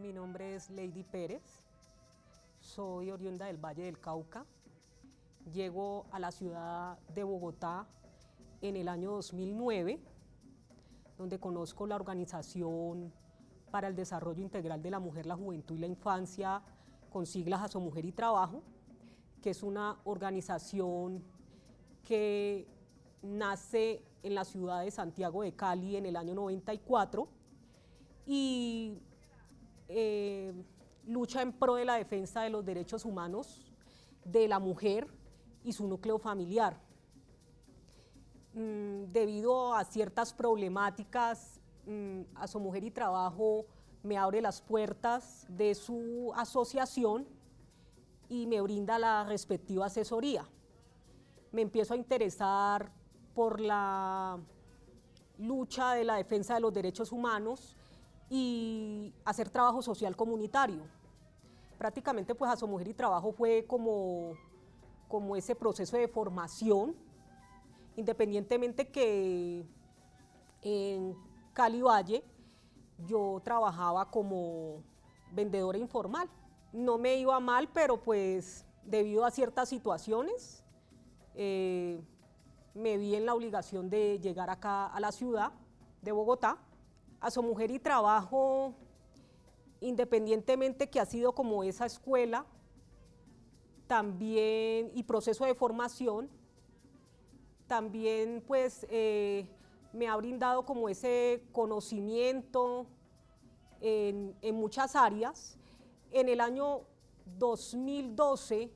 Mi nombre es Lady Pérez, soy oriunda del Valle del Cauca. Llego a la ciudad de Bogotá en el año 2009, donde conozco la Organización para el Desarrollo Integral de la Mujer, la Juventud y la Infancia, con siglas ASO Mujer y Trabajo, que es una organización que nace en la ciudad de Santiago de Cali en el año 94 y eh, lucha en pro de la defensa de los derechos humanos de la mujer y su núcleo familiar. Mm, debido a ciertas problemáticas, mm, a su mujer y trabajo me abre las puertas de su asociación y me brinda la respectiva asesoría. Me empiezo a interesar por la lucha de la defensa de los derechos humanos y hacer trabajo social comunitario. Prácticamente pues a su mujer y trabajo fue como, como ese proceso de formación, independientemente que en Cali Valle yo trabajaba como vendedora informal. No me iba mal, pero pues debido a ciertas situaciones eh, me vi en la obligación de llegar acá a la ciudad de Bogotá a su mujer y trabajo, independientemente que ha sido como esa escuela, también y proceso de formación, también pues eh, me ha brindado como ese conocimiento en, muchas áreas. En el año 2012,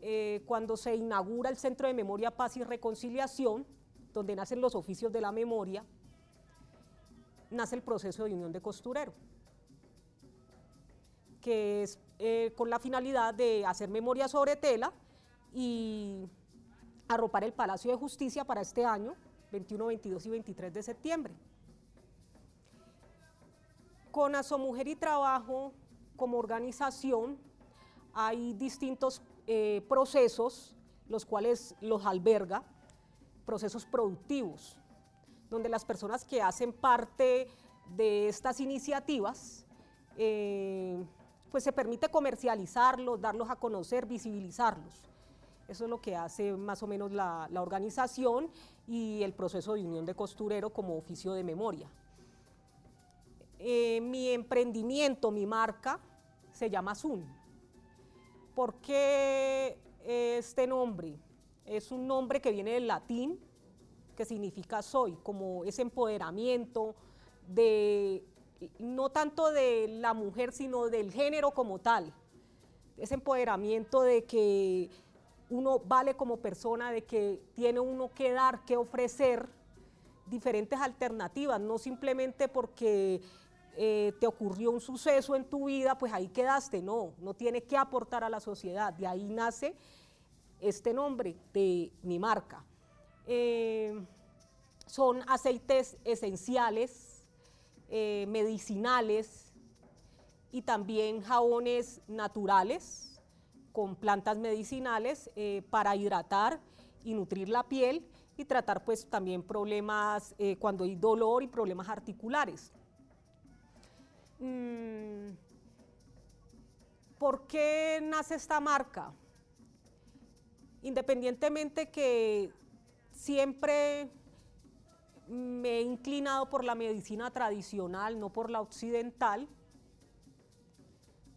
eh, cuando se inaugura el Centro de Memoria, Paz y Reconciliación, donde nacen los oficios de la memoria, nace el proceso de unión de costurero, que es eh, con la finalidad de hacer memoria sobre tela y arropar el Palacio de Justicia para este año, 21, 22 y 23 de septiembre. Con Mujer y Trabajo como organización hay distintos eh, procesos, los cuales los alberga, procesos productivos donde las personas que hacen parte de estas iniciativas, eh, pues se permite comercializarlos, darlos a conocer, visibilizarlos. Eso es lo que hace más o menos la, organización y el proceso de unión de costurero como oficio de memoria. Eh, mi emprendimiento, mi marca, se llama Zoom. ¿Por qué este nombre? Es un nombre que viene del latín, que significa soy, como ese empoderamiento de, no tanto de la mujer, sino del género como tal. Ese empoderamiento de que uno vale como persona, de que tiene uno que dar, que ofrecer diferentes alternativas, no simplemente porque eh, te ocurrió un suceso en tu vida, pues ahí quedaste, no, no tiene que aportar a la sociedad, de ahí nace este nombre de mi marca. Eh, son aceites esenciales, eh, medicinales y también jabones naturales con plantas medicinales eh, para hidratar y nutrir la piel y tratar pues también problemas cuando hay dolor y problemas articulares. Mm, ¿Por qué nace esta marca? Independientemente que siempre me he inclinado por la medicina tradicional, no por la occidental,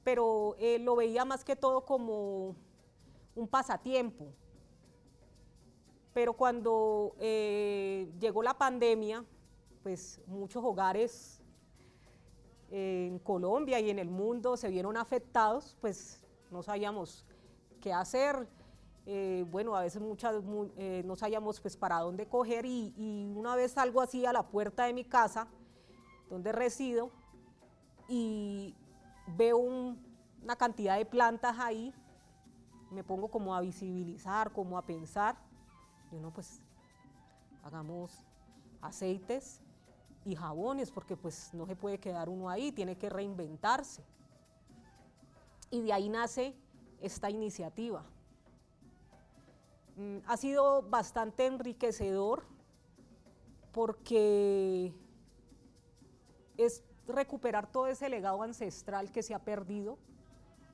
pero eh, lo veía más que todo como un pasatiempo. Pero cuando eh, llegó la pandemia, pues muchos hogares en Colombia y en el mundo se vieron afectados, pues no sabíamos qué hacer, eh, bueno, a veces muchas, eh, no sabíamos pues para dónde coger y, una vez salgo así a la puerta de mi casa, donde resido, y veo una cantidad de plantas ahí, me pongo como a visibilizar, como a pensar, y no, pues hagamos aceites y jabones, porque pues no se puede quedar uno ahí, tiene que reinventarse. Y de ahí nace esta iniciativa. Mm, ha sido bastante enriquecedor porque es recuperar todo ese legado ancestral que se ha perdido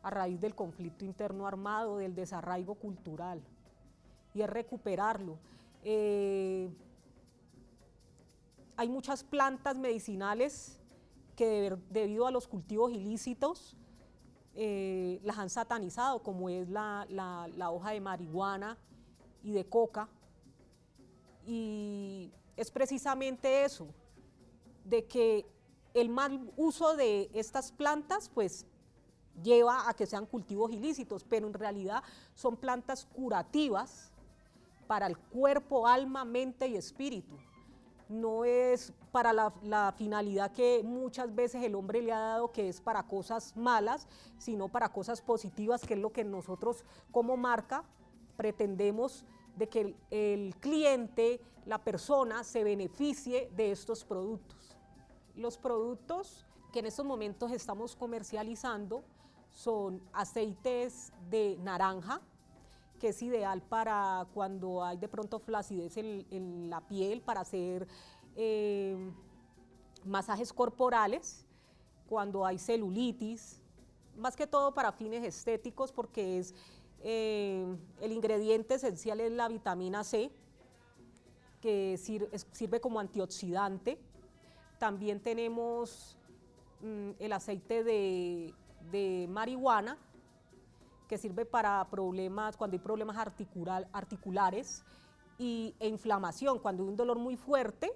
a raíz del conflicto interno armado, del desarraigo cultural, y es recuperarlo. Eh, hay muchas plantas medicinales que debido a los cultivos ilícitos eh, las han satanizado, como es la, hoja de marihuana y de coca. Y es precisamente eso, de que el mal uso de estas plantas, pues lleva a que sean cultivos ilícitos, pero en realidad son plantas curativas para el cuerpo, alma, mente y espíritu no es para la, finalidad que muchas veces el hombre le ha dado, que es para cosas malas, sino para cosas positivas, que es lo que nosotros como marca pretendemos de que el, cliente, la persona, se beneficie de estos productos. Los productos que en estos momentos estamos comercializando son aceites de naranja, que es ideal para cuando hay de pronto flacidez en, la piel, para hacer eh, masajes corporales, cuando hay celulitis, más que todo para fines estéticos, porque es eh, el ingrediente esencial es la vitamina C, que sirve, como antioxidante. También tenemos mm, el aceite de marihuana, que sirve para problemas, cuando hay problemas articulares y, e inflamación, cuando hay un dolor muy fuerte,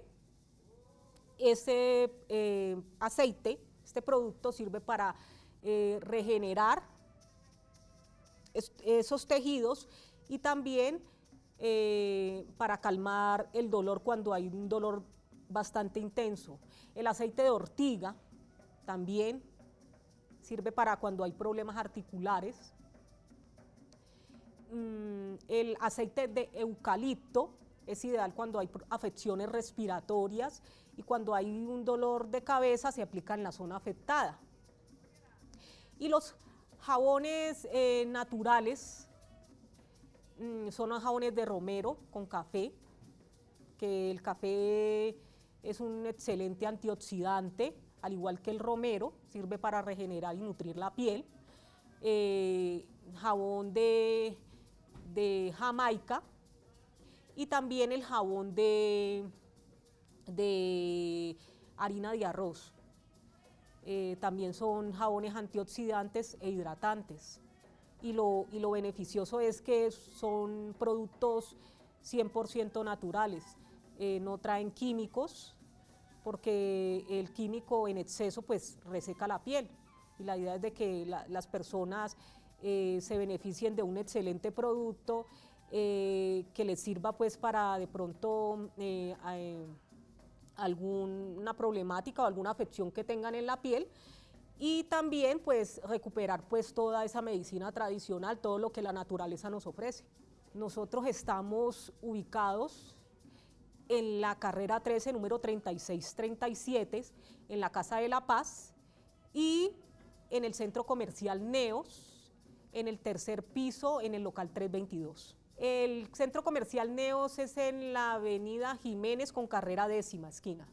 ese eh, aceite, este producto sirve para eh, regenerar esos tejidos y también eh, para calmar el dolor cuando hay un dolor bastante intenso. El aceite de ortiga también sirve para cuando hay problemas articulares. Mm, el aceite de eucalipto es ideal cuando hay afecciones respiratorias y cuando hay un dolor de cabeza se aplica en la zona afectada. Y los jabones eh, naturales mm, son los jabones de romero con café, que el café es un excelente antioxidante, al igual que el romero, sirve para regenerar y nutrir la piel. Eh, jabón de de Jamaica y también el jabón de, de harina de arroz. Eh, también son jabones antioxidantes e hidratantes. Y lo, y lo beneficioso es que son productos 100% naturales, eh, no traen químicos, porque el químico en exceso pues reseca la piel. Y la idea es de que las personas eh, se beneficien de un excelente producto que les sirva pues para de pronto alguna problemática o alguna afección que tengan en la piel y también pues recuperar pues toda esa medicina tradicional, todo lo que la naturaleza nos ofrece. Nosotros estamos ubicados en la carrera 13, número 3637, en la Casa de la Paz y en el centro comercial Neos, en el tercer piso, en el local 322. El centro comercial Neos es en la avenida Jiménez con carrera décima esquina.